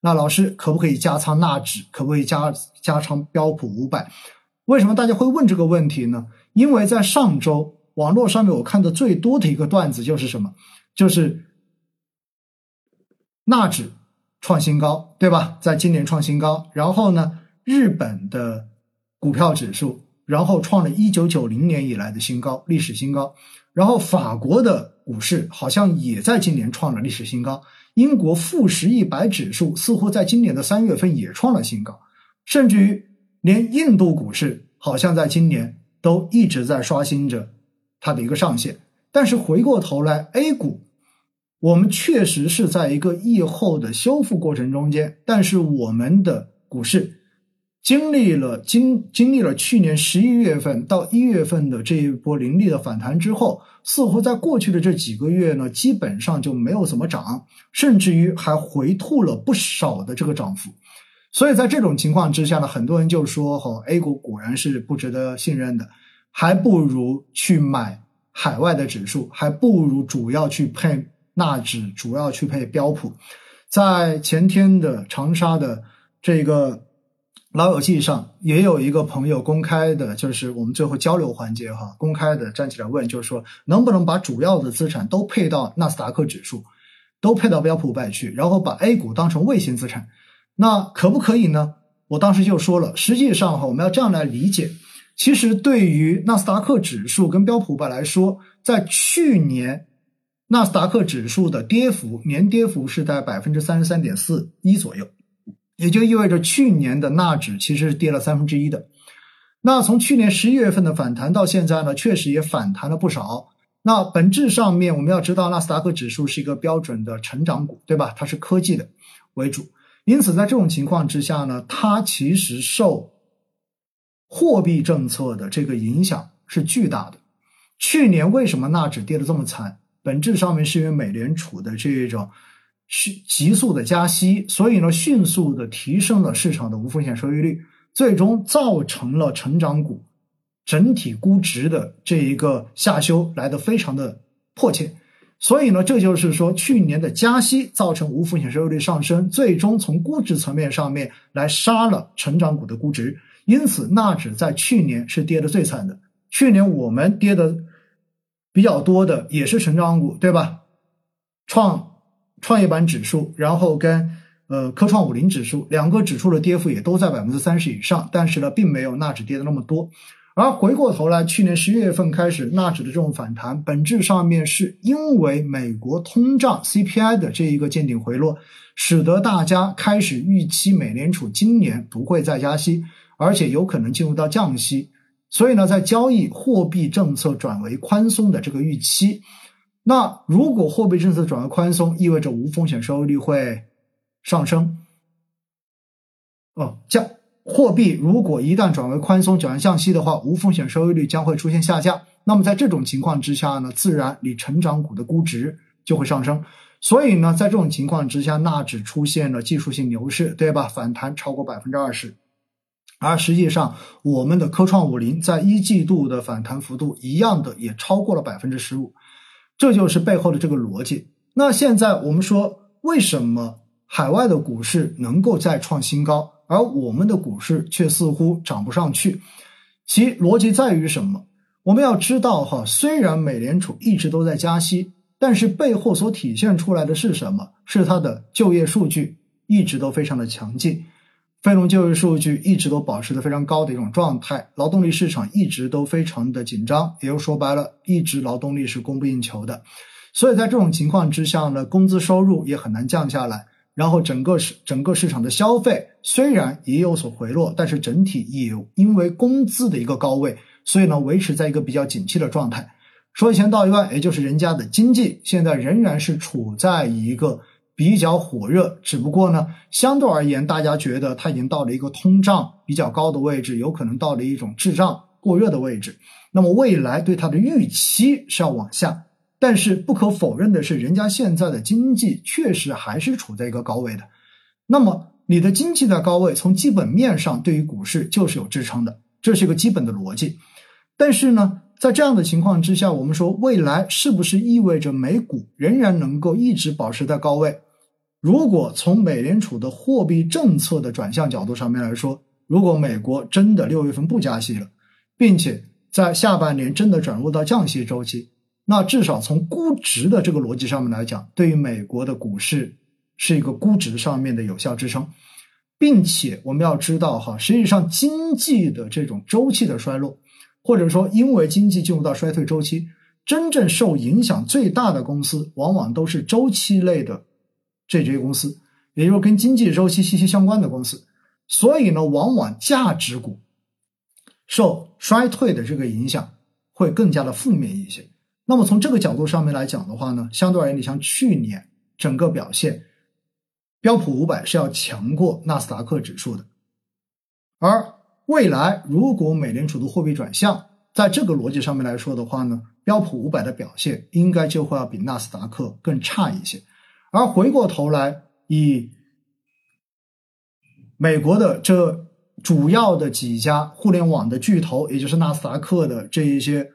那老师可不可以加仓纳指？可不可以加加仓标普五百？为什么大家会问这个问题呢？因为在上周网络上面我看的最多的一个段子就是什么？就是纳指创新高，对吧？在今年创新高，然后呢，日本的股票指数，然后创了一九九零年以来的新高，历史新高。然后法国的股市好像也在今年创了历史新高。英国富时一百指数似乎在今年的三月份也创了新高，甚至于连印度股市好像在今年都一直在刷新着它的一个上限。但是回过头来，A 股我们确实是在一个疫后的修复过程中间，但是我们的股市。经历了经经历了去年十一月份到一月份的这一波凌厉的反弹之后，似乎在过去的这几个月呢，基本上就没有怎么涨，甚至于还回吐了不少的这个涨幅。所以在这种情况之下呢，很多人就说：“哈，A 股果然是不值得信任的，还不如去买海外的指数，还不如主要去配纳指，主要去配标普。”在前天的长沙的这个。老友记上也有一个朋友公开的，就是我们最后交流环节哈，公开的站起来问，就是说能不能把主要的资产都配到纳斯达克指数，都配到标普五百去，然后把 A 股当成卫星资产，那可不可以呢？我当时就说了，实际上哈，我们要这样来理解，其实对于纳斯达克指数跟标普五百来说，在去年纳斯达克指数的跌幅年跌幅是在百分之三十三点四一左右。也就意味着去年的纳指其实是跌了三分之一的。那从去年十一月份的反弹到现在呢，确实也反弹了不少。那本质上面我们要知道，纳斯达克指数是一个标准的成长股，对吧？它是科技的为主，因此在这种情况之下呢，它其实受货币政策的这个影响是巨大的。去年为什么纳指跌得这么惨？本质上面是因为美联储的这种。迅急速的加息，所以呢，迅速的提升了市场的无风险收益率，最终造成了成长股整体估值的这一个下修来的非常的迫切。所以呢，这就是说，去年的加息造成无风险收益率上升，最终从估值层面上面来杀了成长股的估值。因此，纳指在去年是跌的最惨的。去年我们跌的比较多的也是成长股，对吧？创。创业板指数，然后跟呃科创五零指数两个指数的跌幅也都在百分之三十以上，但是呢，并没有纳指跌的那么多。而回过头来，去年十一月份开始，纳指的这种反弹，本质上面是因为美国通胀 CPI 的这一个见顶回落，使得大家开始预期美联储今年不会再加息，而且有可能进入到降息，所以呢，在交易货币政策转为宽松的这个预期。那如果货币政策转为宽松，意味着无风险收益率会上升。哦，降货币如果一旦转为宽松，转为降息的话，无风险收益率将会出现下降。那么在这种情况之下呢，自然你成长股的估值就会上升。所以呢，在这种情况之下，纳指出现了技术性牛市，对吧？反弹超过百分之二十。而实际上，我们的科创五零在一季度的反弹幅度一样的也超过了百分之十五。这就是背后的这个逻辑。那现在我们说，为什么海外的股市能够再创新高，而我们的股市却似乎涨不上去？其逻辑在于什么？我们要知道哈，虽然美联储一直都在加息，但是背后所体现出来的是什么？是它的就业数据一直都非常的强劲。非农就业数据一直都保持的非常高的一种状态，劳动力市场一直都非常的紧张，也就说白了，一直劳动力是供不应求的。所以在这种情况之下呢，工资收入也很难降下来，然后整个市整个市场的消费虽然也有所回落，但是整体也因为工资的一个高位，所以呢维持在一个比较景气的状态。说一千道一万，也就是人家的经济现在仍然是处在一个。比较火热，只不过呢，相对而言，大家觉得它已经到了一个通胀比较高的位置，有可能到了一种滞胀过热的位置。那么未来对它的预期是要往下，但是不可否认的是，人家现在的经济确实还是处在一个高位的。那么你的经济在高位，从基本面上对于股市就是有支撑的，这是一个基本的逻辑。但是呢，在这样的情况之下，我们说未来是不是意味着美股仍然能够一直保持在高位？如果从美联储的货币政策的转向角度上面来说，如果美国真的六月份不加息了，并且在下半年真的转入到降息周期，那至少从估值的这个逻辑上面来讲，对于美国的股市是一个估值上面的有效支撑，并且我们要知道哈，实际上经济的这种周期的衰落，或者说因为经济进入到衰退周期，真正受影响最大的公司，往往都是周期类的。这些公司，也就是跟经济周期息息相关的公司，所以呢，往往价值股受衰退的这个影响会更加的负面一些。那么从这个角度上面来讲的话呢，相对而言，你像去年整个表现，标普五百是要强过纳斯达克指数的。而未来如果美联储的货币转向，在这个逻辑上面来说的话呢，标普五百的表现应该就会要比纳斯达克更差一些。而回过头来，以美国的这主要的几家互联网的巨头，也就是纳斯达克的这一些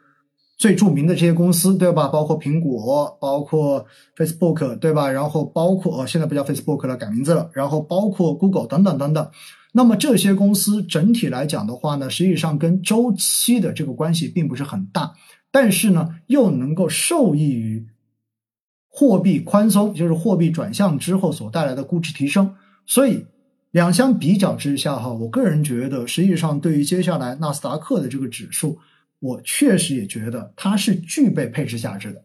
最著名的这些公司，对吧？包括苹果，包括 Facebook，对吧？然后包括呃，现在不叫 Facebook 了，改名字了。然后包括 Google 等等等等。那么这些公司整体来讲的话呢，实际上跟周期的这个关系并不是很大，但是呢，又能够受益于。货币宽松就是货币转向之后所带来的估值提升，所以两相比较之下，哈，我个人觉得，实际上对于接下来纳斯达克的这个指数，我确实也觉得它是具备配置价值的，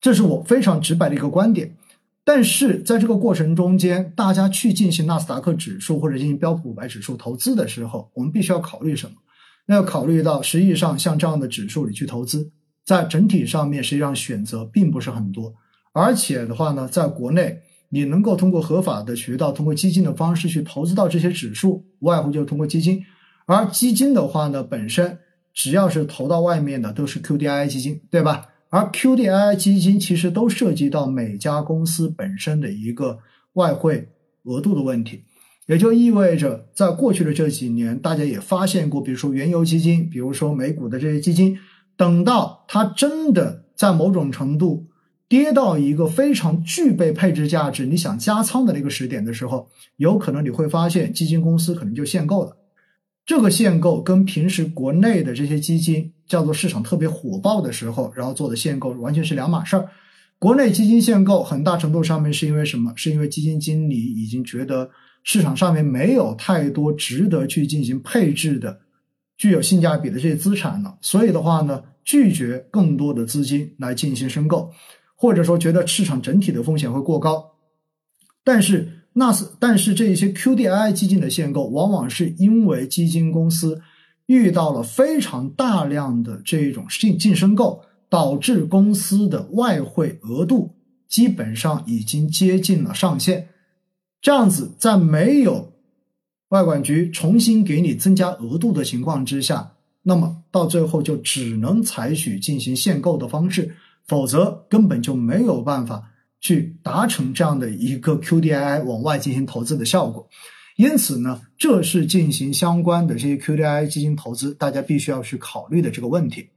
这是我非常直白的一个观点。但是在这个过程中间，大家去进行纳斯达克指数或者进行标普五百指数投资的时候，我们必须要考虑什么？那要考虑到，实际上像这样的指数里去投资。在整体上面，实际上选择并不是很多，而且的话呢，在国内你能够通过合法的渠道，通过基金的方式去投资到这些指数，无外乎就通过基金。而基金的话呢，本身只要是投到外面的都是 QDII 基金，对吧？而 QDII 基金其实都涉及到每家公司本身的一个外汇额度的问题，也就意味着，在过去的这几年，大家也发现过，比如说原油基金，比如说美股的这些基金。等到它真的在某种程度跌到一个非常具备配置价值，你想加仓的那个时点的时候，有可能你会发现基金公司可能就限购了。这个限购跟平时国内的这些基金叫做市场特别火爆的时候，然后做的限购完全是两码事儿。国内基金限购很大程度上面是因为什么？是因为基金经理已经觉得市场上面没有太多值得去进行配置的、具有性价比的这些资产了，所以的话呢。拒绝更多的资金来进行申购，或者说觉得市场整体的风险会过高。但是纳斯，但是这些 QDII 基金的限购，往往是因为基金公司遇到了非常大量的这种净净申购，导致公司的外汇额度基本上已经接近了上限。这样子，在没有外管局重新给你增加额度的情况之下。那么到最后就只能采取进行限购的方式，否则根本就没有办法去达成这样的一个 QDII 往外进行投资的效果。因此呢，这是进行相关的这些 QDII 基金投资，大家必须要去考虑的这个问题。